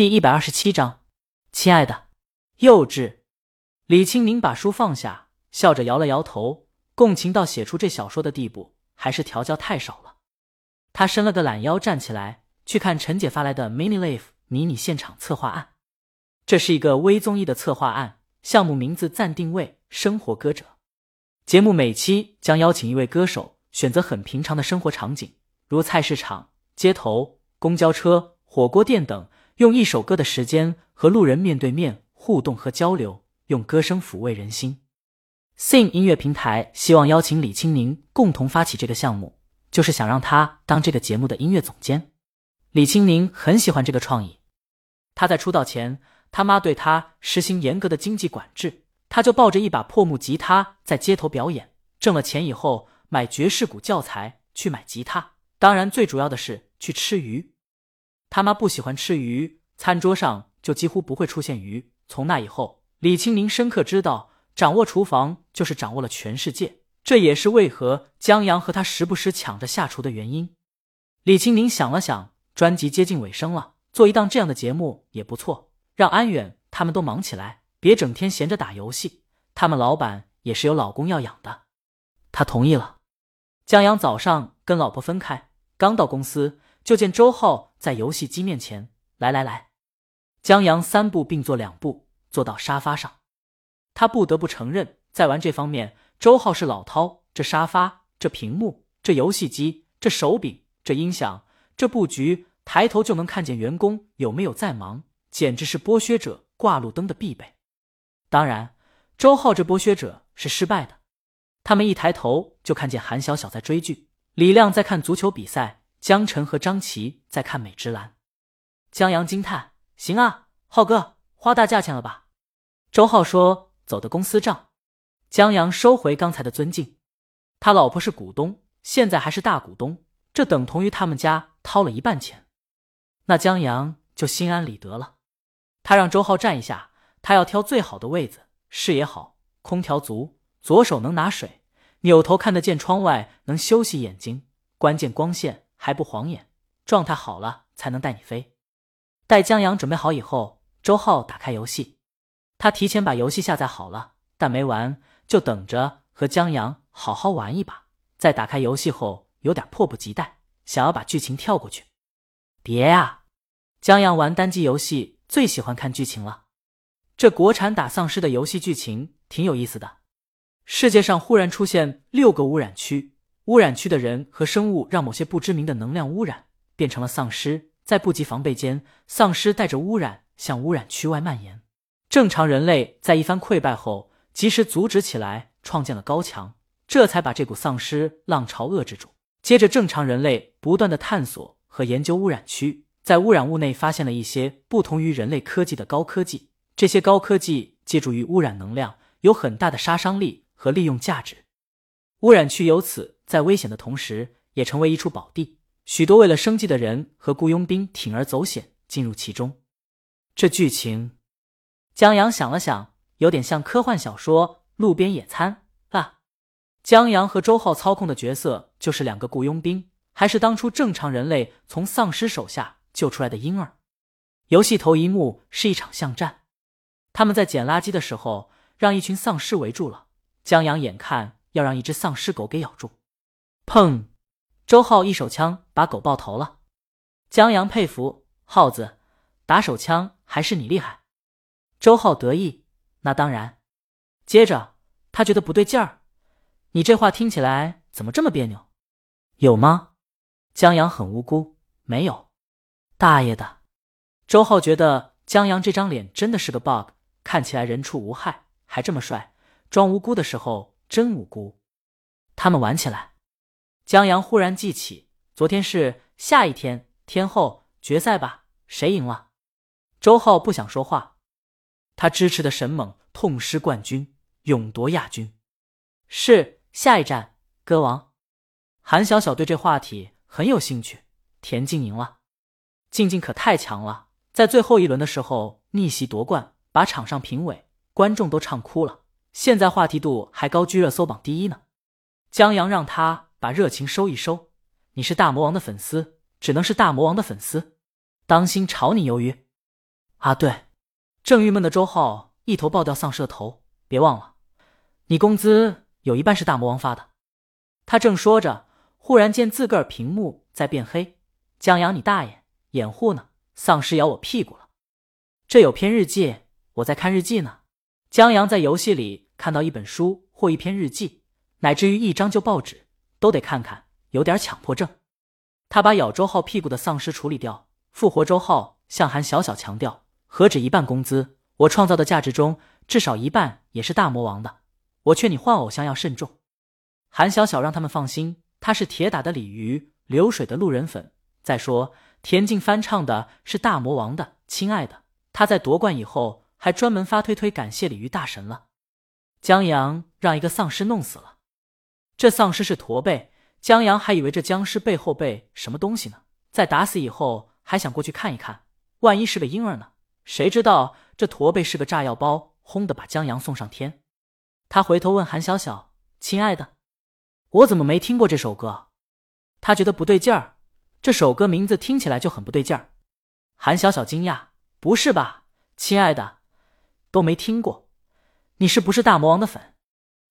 第一百二十七章，亲爱的，幼稚。李青宁把书放下，笑着摇了摇头。共情到写出这小说的地步，还是调教太少了。他伸了个懒腰，站起来去看陈姐发来的 Mini Life 迷你现场策划案。这是一个微综艺的策划案，项目名字暂定位“生活歌者”。节目每期将邀请一位歌手，选择很平常的生活场景，如菜市场、街头、公交车、火锅店等，用一首歌的时间和路人面对面互动和交流，用歌声抚慰人心。Sing 音乐平台希望邀请李青宁共同发起这个项目，就是想让他当这个节目的音乐总监。李青宁很喜欢这个创意。他在出道前，他妈对他实行严格的经济管制，他就抱着一把破木吉他在街头表演。挣了钱以后，买爵士鼓教材，去买吉他。当然，最主要的是去吃鱼。他妈不喜欢吃鱼，餐桌上就几乎不会出现鱼。从那以后，李青宁深刻知道。掌握厨房就是掌握了全世界，这也是为何江阳和他时不时抢着下厨的原因。李青宁想了想，专辑接近尾声了，做一档这样的节目也不错，让安远他们都忙起来，别整天闲着打游戏。他们老板也是有老公要养的，他同意了。江阳早上跟老婆分开，刚到公司就见周浩在游戏机面前，来来来，江阳三步并作两步坐到沙发上。他不得不承认，在玩这方面，周浩是老饕。这沙发，这屏幕，这游戏机，这手柄，这音响，这布局，抬头就能看见员工有没有在忙，简直是剥削者挂路灯的必备。当然，周浩这剥削者是失败的。他们一抬头就看见韩小小在追剧，李亮在看足球比赛，江晨和张琪在看美芝兰。江阳惊叹：“行啊，浩哥，花大价钱了吧？”周浩说。走的公司账，江阳收回刚才的尊敬。他老婆是股东，现在还是大股东，这等同于他们家掏了一半钱。那江阳就心安理得了。他让周浩站一下，他要挑最好的位子，视野好，空调足，左手能拿水，扭头看得见窗外，能休息眼睛，关键光线还不晃眼，状态好了才能带你飞。待江阳准备好以后，周浩打开游戏。他提前把游戏下载好了，但没玩，就等着和江阳好好玩一把。在打开游戏后，有点迫不及待，想要把剧情跳过去。别呀，江阳玩单机游戏最喜欢看剧情了。这国产打丧尸的游戏剧情挺有意思的。世界上忽然出现六个污染区，污染区的人和生物让某些不知名的能量污染，变成了丧尸。在不及防备间，丧尸带着污染向污染区外蔓延。正常人类在一番溃败后，及时阻止起来，创建了高墙，这才把这股丧尸浪潮遏制住。接着，正常人类不断的探索和研究污染区，在污染物内发现了一些不同于人类科技的高科技。这些高科技借助于污染能量，有很大的杀伤力和利用价值。污染区由此在危险的同时，也成为一处宝地。许多为了生计的人和雇佣兵铤而走险进入其中。这剧情。江阳想了想，有点像科幻小说《路边野餐》啊。江阳和周浩操控的角色就是两个雇佣兵，还是当初正常人类从丧尸手下救出来的婴儿。游戏头一幕是一场巷战，他们在捡垃圾的时候让一群丧尸围住了。江阳眼看要让一只丧尸狗给咬住，砰！周浩一手枪把狗爆头了。江阳佩服耗子，打手枪还是你厉害。周浩得意，那当然。接着他觉得不对劲儿，你这话听起来怎么这么别扭？有吗？江阳很无辜，没有。大爷的！周浩觉得江阳这张脸真的是个 bug，看起来人畜无害，还这么帅，装无辜的时候真无辜。他们玩起来。江阳忽然记起，昨天是下一天，天后决赛吧？谁赢了？周浩不想说话。他支持的沈猛痛失冠军，勇夺亚军。是下一站歌王。韩小小对这话题很有兴趣。田静赢了，静静可太强了，在最后一轮的时候逆袭夺冠，把场上评委、观众都唱哭了。现在话题度还高居热搜榜第一呢。江阳让他把热情收一收。你是大魔王的粉丝，只能是大魔王的粉丝，当心炒你鱿鱼。啊，对，正郁闷的周浩一头爆掉丧尸的头。别忘了，你工资有一半是大魔王发的。他正说着，忽然见自个儿屏幕在变黑。江阳，你大爷，掩护呢？丧尸咬我屁股了。这有篇日记，我在看日记呢。江阳在游戏里看到一本书或一篇日记，乃至于一张旧报纸，都得看看，有点强迫症。他把咬周浩屁股的丧尸处理掉，复活周浩，向韩小小强调：何止一半工资？我创造的价值中，至少一半也是大魔王的。我劝你换偶像要慎重。韩小小让他们放心，他是铁打的鲤鱼，流水的路人粉。再说，田径翻唱的是大魔王的《亲爱的》，他在夺冠以后还专门发推推感谢鲤鱼大神了。江阳让一个丧尸弄死了，这丧尸是驼背，江阳还以为这僵尸背后背什么东西呢。在打死以后，还想过去看一看，万一是个婴儿呢？谁知道这驼背是个炸药包，轰的把江阳送上天。他回头问韩小小：“亲爱的，我怎么没听过这首歌？”他觉得不对劲儿。这首歌名字听起来就很不对劲儿。韩小小惊讶：“不是吧，亲爱的，都没听过，你是不是大魔王的粉？”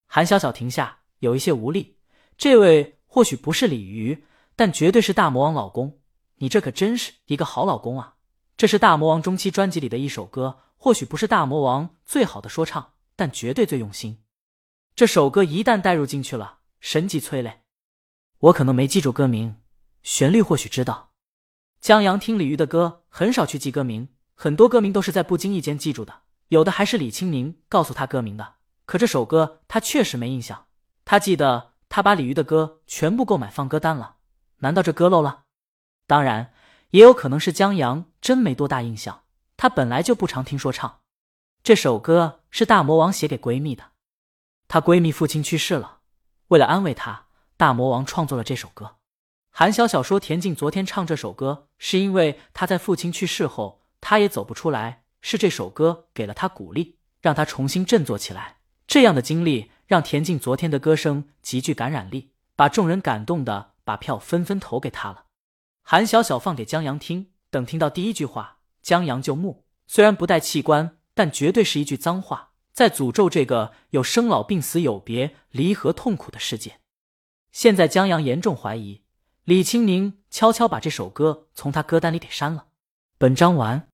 韩小小停下，有一些无力。这位或许不是鲤鱼，但绝对是大魔王老公。你这可真是一个好老公啊！这是大魔王中期专辑里的一首歌，或许不是大魔王最好的说唱，但绝对最用心。这首歌一旦带入进去了，神级催泪。我可能没记住歌名。旋律或许知道，江阳听李鱼的歌很少去记歌名，很多歌名都是在不经意间记住的，有的还是李清明告诉他歌名的。可这首歌他确实没印象，他记得他把李鱼的歌全部购买放歌单了，难道这歌漏了？当然，也有可能是江阳真没多大印象，他本来就不常听说唱。这首歌是大魔王写给闺蜜的，她闺蜜父亲去世了，为了安慰她，大魔王创作了这首歌。韩小小说：“田径昨天唱这首歌，是因为她在父亲去世后，她也走不出来，是这首歌给了他鼓励，让他重新振作起来。这样的经历让田径昨天的歌声极具感染力，把众人感动的把票纷纷投给他了。”韩小小放给江阳听，等听到第一句话，江阳就怒，虽然不带器官，但绝对是一句脏话，在诅咒这个有生老病死、有别离合痛苦的世界。现在江阳严重怀疑。李青宁悄悄把这首歌从他歌单里给删了。本章完。